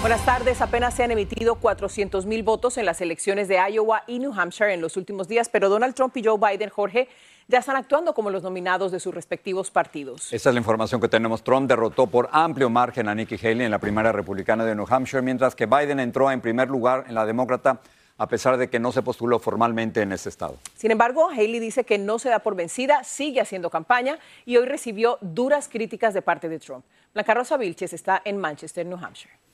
Buenas tardes. Apenas se han emitido 400 mil votos en las elecciones de Iowa y New Hampshire en los últimos días, pero Donald Trump y Joe Biden, Jorge, ya están actuando como los nominados de sus respectivos partidos. Esta es la información que tenemos. Trump derrotó por amplio margen a Nikki Haley en la primaria republicana de New Hampshire, mientras que Biden entró en primer lugar en la demócrata a pesar de que no se postuló formalmente en ese estado. Sin embargo, Haley dice que no se da por vencida, sigue haciendo campaña y hoy recibió duras críticas de parte de Trump. Blanca Rosa Vilches está en Manchester, New Hampshire.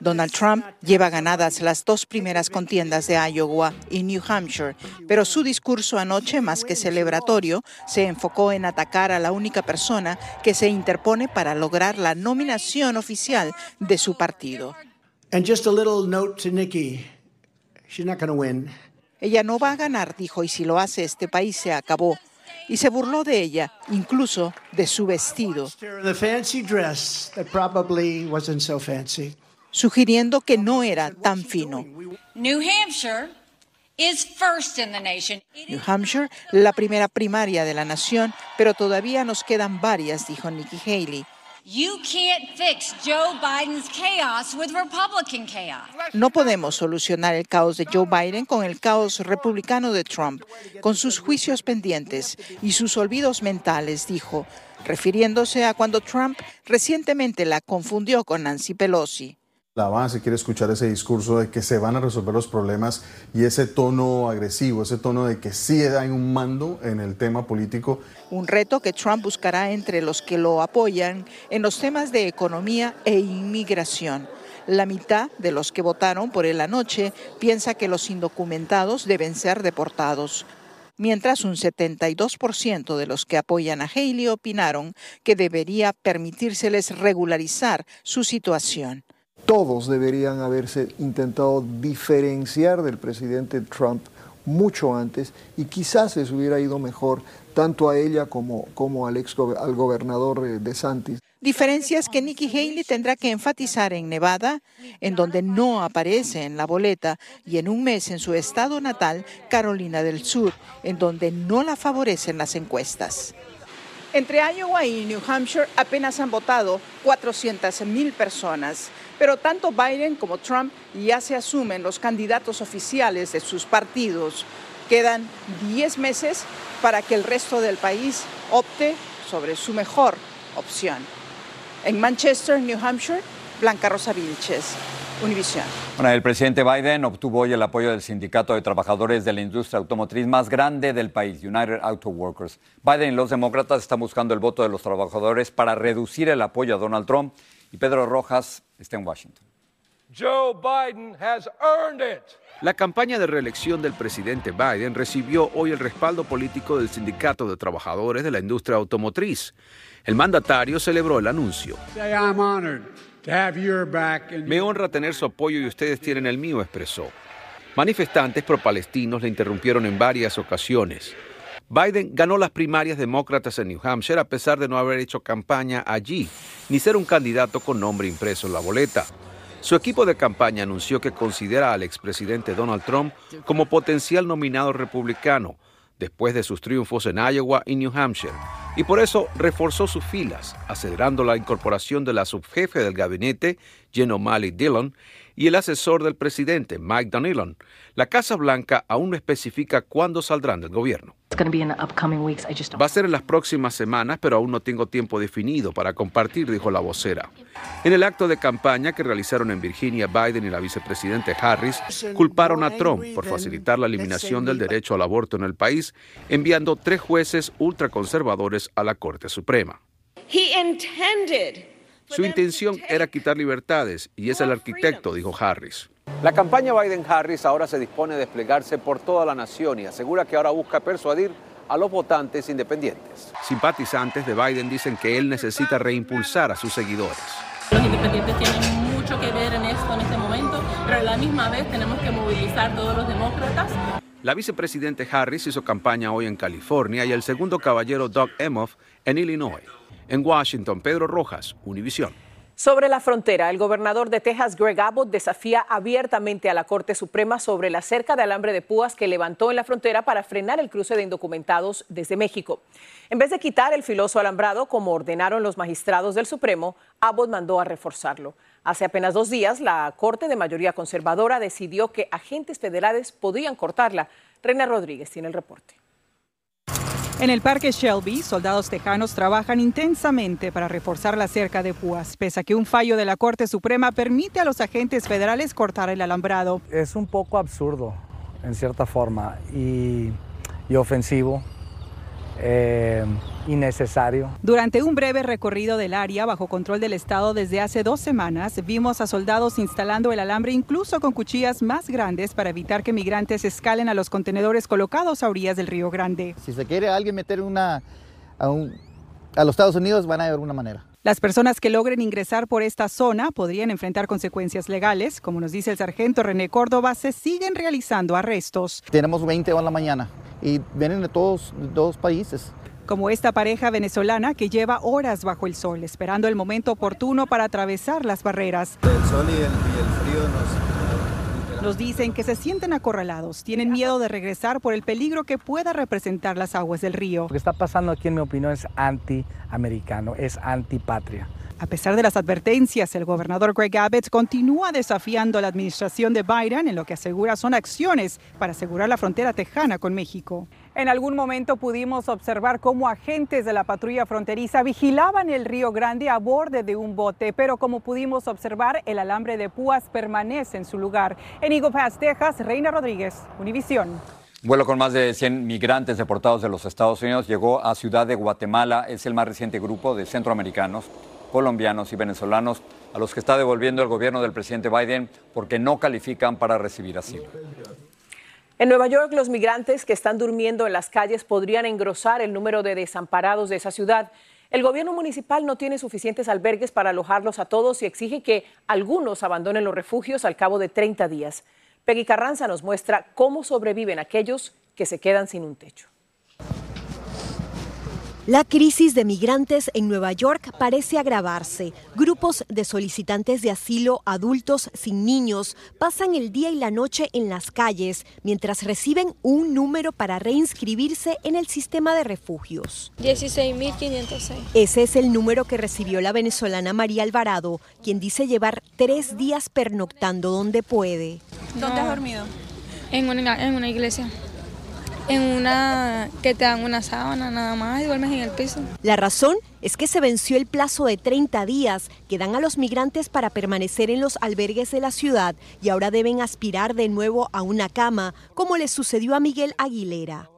Donald Trump lleva ganadas las dos primeras contiendas de Iowa y New Hampshire, pero su discurso anoche, más que celebratorio, se enfocó en atacar a la única persona que se interpone para lograr la nominación oficial de su partido. Ella no va a ganar, dijo, y si lo hace, este país se acabó y se burló de ella, incluso de su vestido, sugiriendo que no era tan fino. New Hampshire is first in the nation. New Hampshire, la primera primaria de la nación, pero todavía nos quedan varias, dijo Nikki Haley. No podemos solucionar el caos de Joe Biden con el caos republicano de Trump, con sus juicios pendientes y sus olvidos mentales, dijo, refiriéndose a cuando Trump recientemente la confundió con Nancy Pelosi. La base quiere escuchar ese discurso de que se van a resolver los problemas y ese tono agresivo, ese tono de que sí hay un mando en el tema político. Un reto que Trump buscará entre los que lo apoyan en los temas de economía e inmigración. La mitad de los que votaron por él anoche piensa que los indocumentados deben ser deportados mientras un 72% de los que apoyan a Haley opinaron que debería permitírseles regularizar su situación todos deberían haberse intentado diferenciar del presidente Trump mucho antes y quizás les hubiera ido mejor tanto a ella como, al, ex, gobernador eh, de Santis. Diferencias que Nikki Haley tendrá que enfatizar en Nevada, en donde no aparece en la boleta, y en un mes en su estado natal, Carolina del Sur, en donde no la favorecen las encuestas. Entre Iowa y New Hampshire apenas han votado 400 mil personas. Pero tanto Biden como Trump ya se asumen los candidatos oficiales de sus partidos. Quedan 10 meses para que el resto del país opte sobre su mejor opción. En Manchester, New Hampshire, Blanca Rosa Vilches, Univision. Bueno, el presidente Biden obtuvo hoy el apoyo del sindicato de trabajadores de la industria automotriz más grande del país, United Auto Workers. Biden y los demócratas están buscando el voto de los trabajadores para reducir el apoyo a Donald Trump y Pedro Rojas está en Washington. Joe Biden has earned it. La campaña de reelección del presidente Biden recibió hoy el respaldo político del Sindicato de Trabajadores de la Industria Automotriz. El mandatario celebró el anuncio. Me honra tener su apoyo y ustedes tienen el mío, expresó. Manifestantes pro-palestinos le interrumpieron en varias ocasiones. Biden ganó las primarias demócratas en New Hampshire a pesar de no haber hecho campaña allí, ni ser un candidato con nombre impreso en la boleta. Su equipo de campaña anunció que considera al expresidente Donald Trump como potencial nominado republicano después de sus triunfos en Iowa y New Hampshire, y por eso reforzó sus filas, acelerando la incorporación de la subjefe del gabinete, Jen O'Malley Dillon, y el asesor del presidente, Mike Donilon. La Casa Blanca aún no especifica cuándo saldrán del gobierno. Va a ser en las próximas semanas, pero aún no tengo tiempo definido para compartir, dijo la vocera. En el acto de campaña que realizaron en Virginia, Biden y la vicepresidente Harris culparon a Trump por facilitar la eliminación del derecho al aborto en el país, enviando tres jueces ultraconservadores a la Corte Suprema. Su intención era quitar libertades y es el arquitecto, dijo Harris. La campaña Biden-Harris ahora se dispone a desplegarse por toda la nación y asegura que ahora busca persuadir a los votantes independientes. Simpatizantes de Biden dicen que él necesita reimpulsar a sus seguidores. Los independientes tienen mucho que ver en esto en este momento, pero a la misma vez tenemos que movilizar todos los demócratas. La vicepresidente Harris hizo campaña hoy en California y el segundo caballero Doug Emhoff en Illinois. En Washington, Pedro Rojas, Univisión. Sobre la frontera, el gobernador de Texas, Greg Abbott, desafía abiertamente a la Corte Suprema sobre la cerca de alambre de púas que levantó en la frontera para frenar el cruce de indocumentados desde México. En vez de quitar el filoso alambrado, como ordenaron los magistrados del Supremo, Abbott mandó a reforzarlo. Hace apenas dos días, la Corte de mayoría conservadora decidió que agentes federales podían cortarla. Reina Rodríguez tiene el reporte. En el Parque Shelby, soldados tejanos trabajan intensamente para reforzar la cerca de púas, pese a que un fallo de la Corte Suprema permite a los agentes federales cortar el alambrado. Es un poco absurdo, en cierta forma, y, y ofensivo. Eh, innecesario. Durante un breve recorrido del área bajo control del Estado desde hace dos semanas, vimos a soldados instalando el alambre incluso con cuchillas más grandes para evitar que migrantes escalen a los contenedores colocados a orillas del Río Grande. Si se quiere alguien meter una, a, un, a los Estados Unidos, van a de alguna manera. Las personas que logren ingresar por esta zona podrían enfrentar consecuencias legales. Como nos dice el sargento René Córdoba, se siguen realizando arrestos. Tenemos 20 hoy en la mañana y vienen de todos dos países. Como esta pareja venezolana que lleva horas bajo el sol, esperando el momento oportuno para atravesar las barreras. El sol y el, y el frío nos, Nos dicen que se sienten acorralados, tienen miedo de regresar por el peligro que pueda representar las aguas del río. Lo que está pasando aquí, en mi opinión, es anti-americano, es antipatria. A pesar de las advertencias, el gobernador Greg Abbott continúa desafiando a la administración de Biden en lo que asegura son acciones para asegurar la frontera tejana con México. En algún momento pudimos observar cómo agentes de la patrulla fronteriza vigilaban el Río Grande a borde de un bote, pero como pudimos observar, el alambre de púas permanece en su lugar. En Eagle Pass, Texas, Reina Rodríguez, Univisión. Un vuelo con más de 100 migrantes deportados de los Estados Unidos llegó a Ciudad de Guatemala. Es el más reciente grupo de centroamericanos, colombianos y venezolanos a los que está devolviendo el gobierno del presidente Biden porque no califican para recibir asilo. En Nueva York, los migrantes que están durmiendo en las calles podrían engrosar el número de desamparados de esa ciudad. El gobierno municipal no tiene suficientes albergues para alojarlos a todos y exige que algunos abandonen los refugios al cabo de 30 días. Peggy Carranza nos muestra cómo sobreviven aquellos que se quedan sin un techo. La crisis de migrantes en Nueva York parece agravarse. Grupos de solicitantes de asilo, adultos sin niños, pasan el día y la noche en las calles mientras reciben un número para reinscribirse en el sistema de refugios. 16.506. Ese es el número que recibió la venezolana María Alvarado, quien dice llevar tres días pernoctando donde puede. ¿Dónde has dormido? En una, en una iglesia en una que te dan una sábana nada más y duermes en el piso. La razón es que se venció el plazo de 30 días que dan a los migrantes para permanecer en los albergues de la ciudad y ahora deben aspirar de nuevo a una cama, como le sucedió a Miguel Aguilera.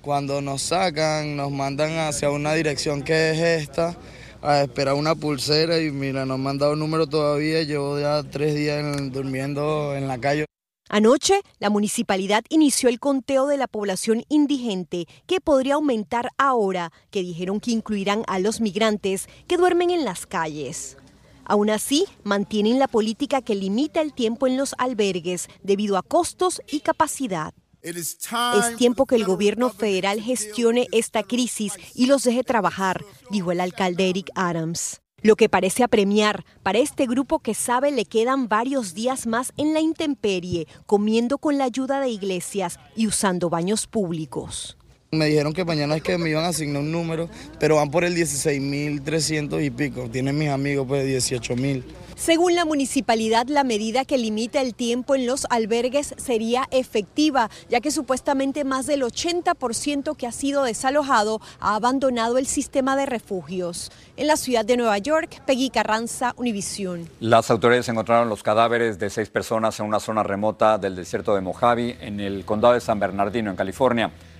Cuando nos sacan, nos mandan hacia una dirección que es esta, a esperar una pulsera y mira, no me han dado número todavía, llevo ya tres días en, durmiendo en la calle. Anoche, la municipalidad inició el conteo de la población indigente, que podría aumentar ahora, que dijeron que incluirán a los migrantes que duermen en las calles. Aún así, mantienen la política que limita el tiempo en los albergues debido a costos y capacidad. Es tiempo que el gobierno federal gestione esta crisis y los deje trabajar, dijo el alcalde Eric Adams. Lo que parece apremiar para este grupo que sabe le quedan varios días más en la intemperie, comiendo con la ayuda de iglesias y usando baños públicos. Me dijeron que mañana es que me iban a asignar un número, pero van por el 16.300 y pico. Tienen mis amigos pues 18.000. Según la municipalidad, la medida que limita el tiempo en los albergues sería efectiva, ya que supuestamente más del 80% que ha sido desalojado ha abandonado el sistema de refugios. En la ciudad de Nueva York, Peggy Carranza, Univisión. Las autoridades encontraron los cadáveres de seis personas en una zona remota del desierto de Mojave, en el condado de San Bernardino, en California.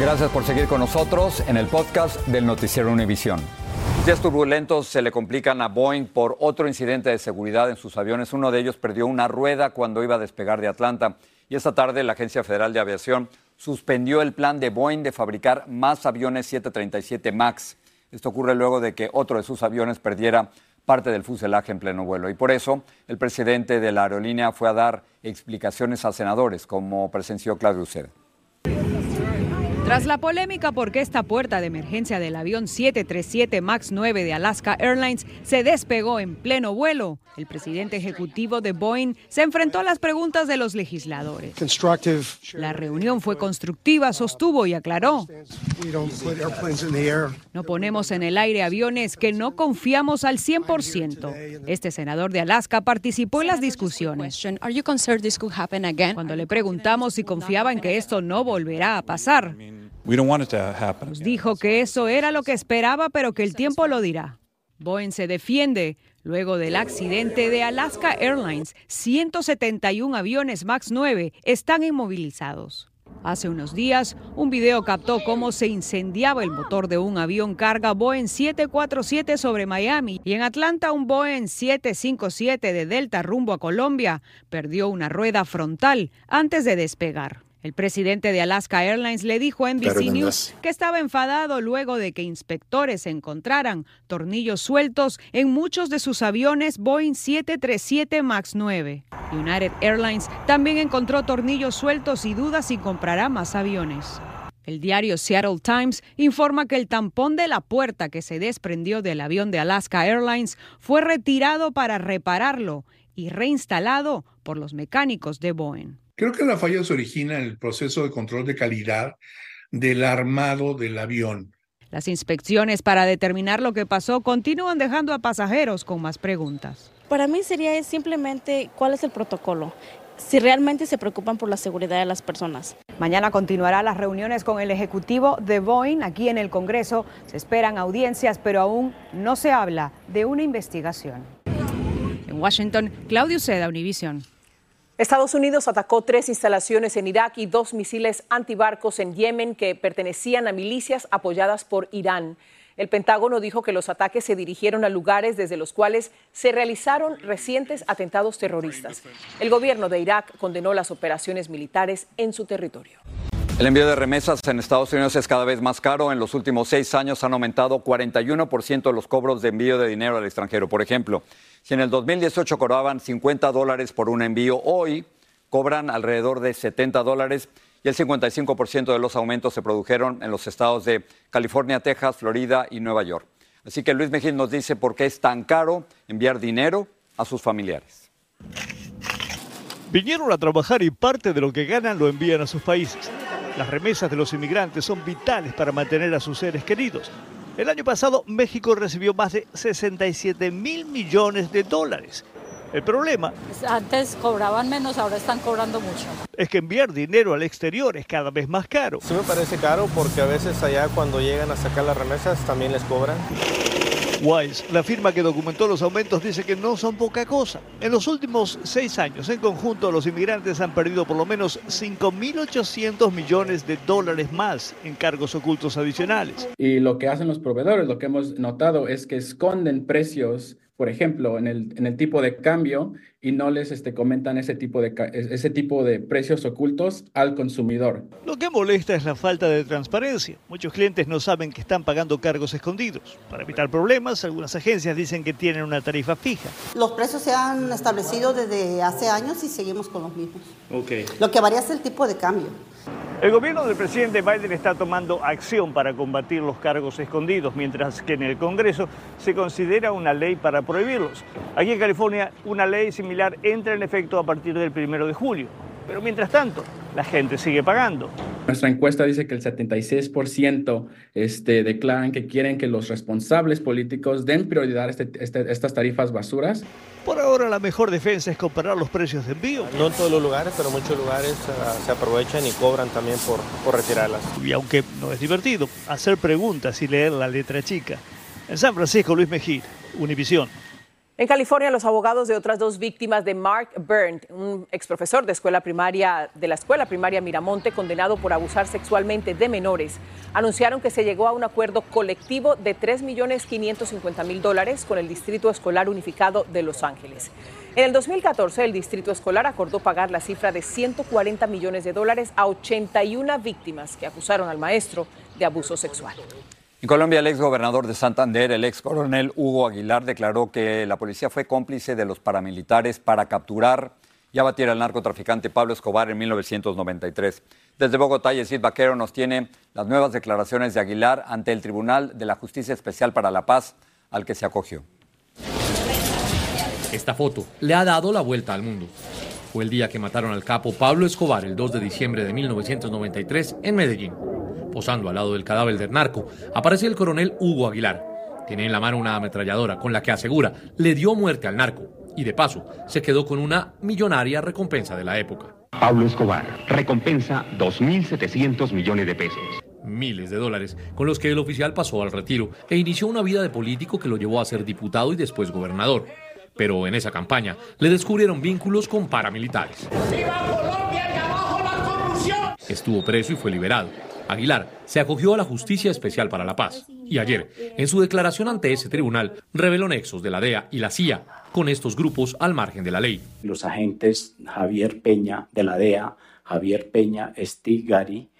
Gracias por seguir con nosotros en el podcast del Noticiero Univisión. Días turbulentos se le complican a Boeing por otro incidente de seguridad en sus aviones. Uno de ellos perdió una rueda cuando iba a despegar de Atlanta. Y esta tarde la Agencia Federal de Aviación suspendió el plan de Boeing de fabricar más aviones 737 MAX. Esto ocurre luego de que otro de sus aviones perdiera parte del fuselaje en pleno vuelo. Y por eso el presidente de la aerolínea fue a dar explicaciones a senadores, como presenció Claudio Uceda. Tras la polémica porque esta puerta de emergencia del avión 737 MAX 9 de Alaska Airlines se despegó en pleno vuelo, el presidente ejecutivo de Boeing se enfrentó a las preguntas de los legisladores. La reunión fue constructiva, sostuvo y aclaró. No ponemos en el aire aviones que no confiamos al 100%. Este senador de Alaska participó en las discusiones. Cuando le preguntamos si confiaba en que esto no volverá a pasar, nos dijo que eso era lo que esperaba, pero que el tiempo lo dirá. Boeing se defiende. Luego del accidente de Alaska Airlines, 171 aviones MAX 9 están inmovilizados. Hace unos días, un video captó cómo se incendiaba el motor de un avión carga Boeing 747 sobre Miami y en Atlanta un Boeing 757 de Delta rumbo a Colombia perdió una rueda frontal antes de despegar. El presidente de Alaska Airlines le dijo a NBC News que estaba enfadado luego de que inspectores encontraran tornillos sueltos en muchos de sus aviones Boeing 737 MAX 9. United Airlines también encontró tornillos sueltos y duda si comprará más aviones. El diario Seattle Times informa que el tampón de la puerta que se desprendió del avión de Alaska Airlines fue retirado para repararlo y reinstalado por los mecánicos de Boeing. Creo que la falla se origina en el proceso de control de calidad del armado del avión. Las inspecciones para determinar lo que pasó continúan dejando a pasajeros con más preguntas. Para mí sería simplemente cuál es el protocolo, si realmente se preocupan por la seguridad de las personas. Mañana continuará las reuniones con el ejecutivo de Boeing aquí en el Congreso. Se esperan audiencias, pero aún no se habla de una investigación. En Washington, Claudio Seda, Univision. Estados Unidos atacó tres instalaciones en Irak y dos misiles antibarcos en Yemen que pertenecían a milicias apoyadas por Irán. El Pentágono dijo que los ataques se dirigieron a lugares desde los cuales se realizaron recientes atentados terroristas. El gobierno de Irak condenó las operaciones militares en su territorio. El envío de remesas en Estados Unidos es cada vez más caro. En los últimos seis años han aumentado 41% los cobros de envío de dinero al extranjero. Por ejemplo, si en el 2018 cobraban 50 dólares por un envío, hoy cobran alrededor de 70 dólares y el 55% de los aumentos se produjeron en los estados de California, Texas, Florida y Nueva York. Así que Luis Mejía nos dice por qué es tan caro enviar dinero a sus familiares. Vinieron a trabajar y parte de lo que ganan lo envían a sus países. Las remesas de los inmigrantes son vitales para mantener a sus seres queridos. El año pasado México recibió más de 67 mil millones de dólares. El problema Antes cobraban menos, ahora están cobrando mucho. es que enviar dinero al exterior es cada vez más caro. Sí me parece caro porque a veces allá cuando llegan a sacar las remesas también les cobran. Wise, la firma que documentó los aumentos, dice que no son poca cosa. En los últimos seis años, en conjunto, los inmigrantes han perdido por lo menos 5.800 millones de dólares más en cargos ocultos adicionales. Y lo que hacen los proveedores, lo que hemos notado es que esconden precios, por ejemplo, en el, en el tipo de cambio y no les este, comentan ese tipo, de, ese tipo de precios ocultos al consumidor. Lo que molesta es la falta de transparencia. Muchos clientes no saben que están pagando cargos escondidos. Para evitar problemas, algunas agencias dicen que tienen una tarifa fija. Los precios se han establecido desde hace años y seguimos con los mismos. Okay. Lo que varía es el tipo de cambio. El gobierno del presidente Biden está tomando acción para combatir los cargos escondidos, mientras que en el Congreso se considera una ley para prohibirlos. Aquí en California, una ley similar entra en efecto a partir del primero de julio. Pero mientras tanto, la gente sigue pagando. Nuestra encuesta dice que el 76% este, declaran que quieren que los responsables políticos den prioridad a este- este- estas tarifas basuras. Por ahora, la mejor defensa es comparar los precios de envío. No en todos los lugares, pero muchos lugares ah, se aprovechan y cobran también por, por retirarlas. Y aunque no es divertido, hacer preguntas y leer la letra chica. En San Francisco, Luis Mejía, Univisión. En California, los abogados de otras dos víctimas de Mark Byrne, un exprofesor de escuela primaria de la escuela primaria Miramonte, condenado por abusar sexualmente de menores, anunciaron que se llegó a un acuerdo colectivo de 3.550.000 dólares con el Distrito Escolar Unificado de Los Ángeles. En el 2014, el Distrito Escolar acordó pagar la cifra de 140 millones de dólares a 81 víctimas que acusaron al maestro de abuso sexual. En Colombia, el ex gobernador de Santander, el ex coronel Hugo Aguilar, declaró que la policía fue cómplice de los paramilitares para capturar y abatir al narcotraficante Pablo Escobar en 1993. Desde Bogotá, Yesid Vaquero nos tiene las nuevas declaraciones de Aguilar ante el Tribunal de la Justicia Especial para la Paz al que se acogió. Esta foto le ha dado la vuelta al mundo. Fue el día que mataron al capo Pablo Escobar el 2 de diciembre de 1993 en Medellín. Posando al lado del cadáver del narco, aparece el coronel Hugo Aguilar. Tiene en la mano una ametralladora con la que asegura le dio muerte al narco y de paso se quedó con una millonaria recompensa de la época. Pablo Escobar, recompensa 2.700 millones de pesos. Miles de dólares con los que el oficial pasó al retiro e inició una vida de político que lo llevó a ser diputado y después gobernador. Pero en esa campaña le descubrieron vínculos con paramilitares. Estuvo preso y fue liberado. Aguilar se acogió a la Justicia Especial para la Paz y ayer, en su declaración ante ese tribunal, reveló nexos de la DEA y la CIA con estos grupos al margen de la ley. Los agentes Javier Peña de la DEA, Javier Peña Estigari,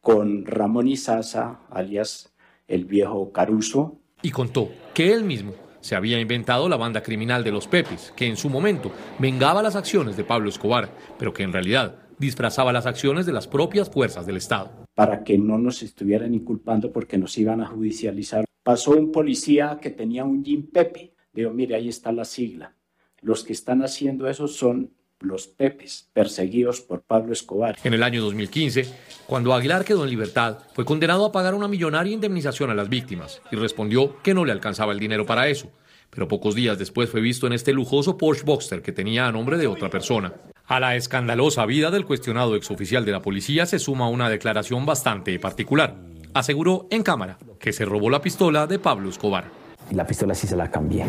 con Ramón Izaza, alias el viejo Caruso, y contó que él mismo se había inventado la banda criminal de los Pepes, que en su momento vengaba las acciones de Pablo Escobar, pero que en realidad disfrazaba las acciones de las propias fuerzas del Estado. para que no nos estuvieran inculpando porque nos iban a judicializar. Pasó un policía que tenía un Jim Pepe. Digo, mire, ahí está la sigla. Los que están haciendo eso son los Pepes, perseguidos por Pablo Escobar. En el año 2015, cuando Aguilar quedó en libertad, fue condenado a pagar una millonaria indemnización a las víctimas y respondió que no le alcanzaba el dinero para eso. Pero pocos días después fue visto en este lujoso Porsche Boxster que tenía a nombre de otra persona. A la escandalosa vida del cuestionado exoficial de la policía se suma una declaración bastante particular. Aseguró en cámara que se robó la pistola de Pablo Escobar. Y la pistola sí se la cambié.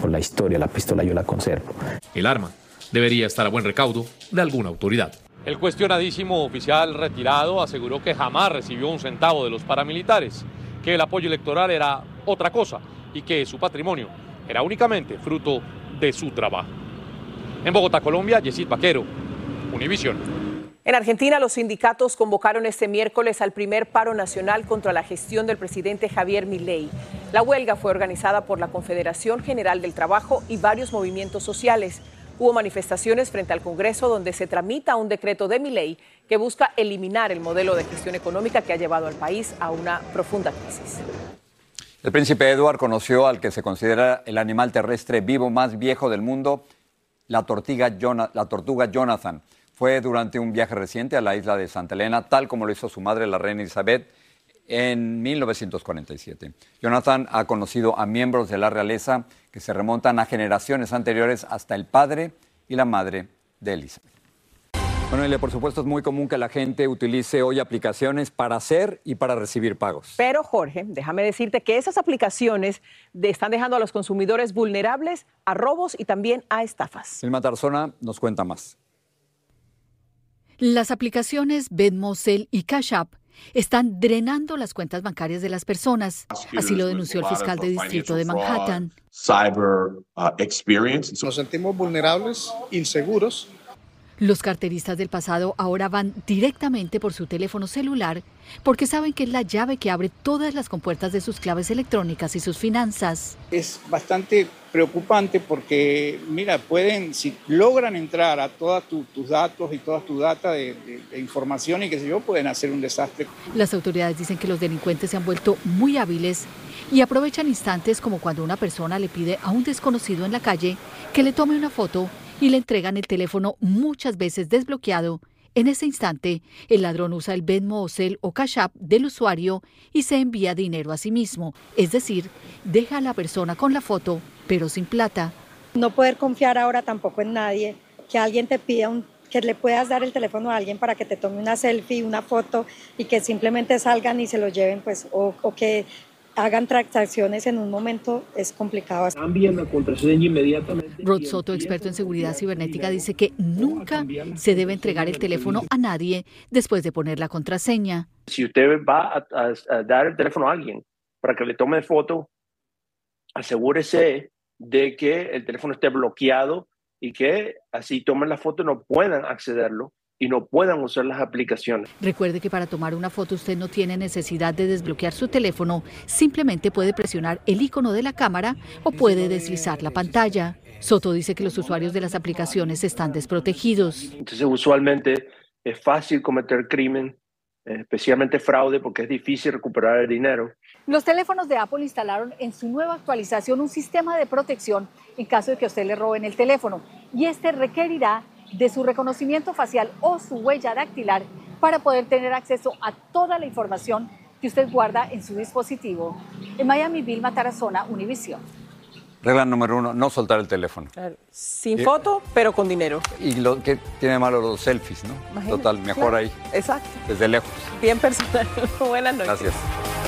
Por la historia, la pistola yo la conservo. El arma debería estar a buen recaudo de alguna autoridad. El cuestionadísimo oficial retirado aseguró que jamás recibió un centavo de los paramilitares, que el apoyo electoral era otra cosa y que su patrimonio era únicamente fruto de su trabajo. En Bogotá, Colombia, Yesid Vaquero, Univisión. En Argentina, los sindicatos convocaron este miércoles al primer paro nacional contra la gestión del presidente Javier Milei. La huelga fue organizada por la Confederación General del Trabajo y varios movimientos sociales. Hubo manifestaciones frente al Congreso donde se tramita un decreto de Milei que busca eliminar el modelo de gestión económica que ha llevado al país a una profunda crisis. El príncipe Edward conoció al que se considera el animal terrestre vivo más viejo del mundo, la, tortuga Jonathan. Fue durante un viaje reciente a la isla de Santa Elena, tal como lo hizo su madre, la reina Elizabeth, en 1947. Jonathan ha conocido a miembros de la realeza que se remontan a generaciones anteriores hasta el padre y la madre de Elizabeth. Bueno, Elia, por supuesto es muy común que la gente utilice hoy aplicaciones para hacer y para recibir pagos. Pero Jorge, déjame decirte que esas aplicaciones están dejando a los consumidores vulnerables a robos y también a estafas. El Matarzona nos cuenta más. Las aplicaciones Venmo, y Cash App están drenando las cuentas bancarias de las personas. Así lo denunció el fiscal de distrito de Manhattan. Uh, Nos sentimos vulnerables, inseguros los carteristas del pasado ahora van directamente por su teléfono celular porque saben que es la llave que abre todas las compuertas de sus claves electrónicas y sus finanzas. Es bastante preocupante porque, mira, pueden, si logran entrar a todos tus datos y toda tu data de, de, información y qué sé yo, pueden hacer un desastre. Las autoridades dicen que los delincuentes se han vuelto muy hábiles y aprovechan instantes como cuando una persona le pide a un desconocido en la calle que le tome una foto y le entregan el teléfono muchas veces desbloqueado. En ese instante, el ladrón usa el Venmo o Cel o Cash App del usuario y se envía dinero a sí mismo, es decir, deja a la persona con la foto, pero sin plata. No poder confiar ahora tampoco en nadie, que alguien te pida un que le puedas dar el teléfono a alguien para que te tome una selfie, una foto y que simplemente salgan y se lo lleven, pues, o, o que hagan transacciones en un momento es complicado. Cambien la contraseña inmediatamente. Rod Soto, experto en seguridad cibernética, dice que nunca se debe entregar el teléfono a nadie después de poner la contraseña. Si usted va a, dar el teléfono a alguien para que le tome foto, asegúrese de que el teléfono esté bloqueado y que así tomen la foto no puedan accederlo y no puedan usar las aplicaciones. Recuerde que para tomar una foto usted no tiene necesidad de desbloquear su teléfono, simplemente puede presionar el icono de la cámara o puede deslizar la pantalla. Soto dice que los usuarios de las aplicaciones están desprotegidos. Entonces usualmente es fácil cometer crimen, especialmente fraude, porque es difícil recuperar el dinero. Los teléfonos de Apple instalaron en su nueva actualización un sistema de protección en caso de que a usted le roben el teléfono y este requerirá de su reconocimiento facial o su huella dactilar para poder tener acceso a toda la información que usted guarda en su dispositivo. En Miami, Vilma Tarazona, Univision. Regla número uno, no soltar el teléfono. Sin foto, pero con dinero. Y lo que tiene malo los selfies, ¿no? Total, mejor ahí. Exacto. Desde lejos. Bien personal. Buenas noches. Gracias.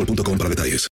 boostmobile.com para detalles.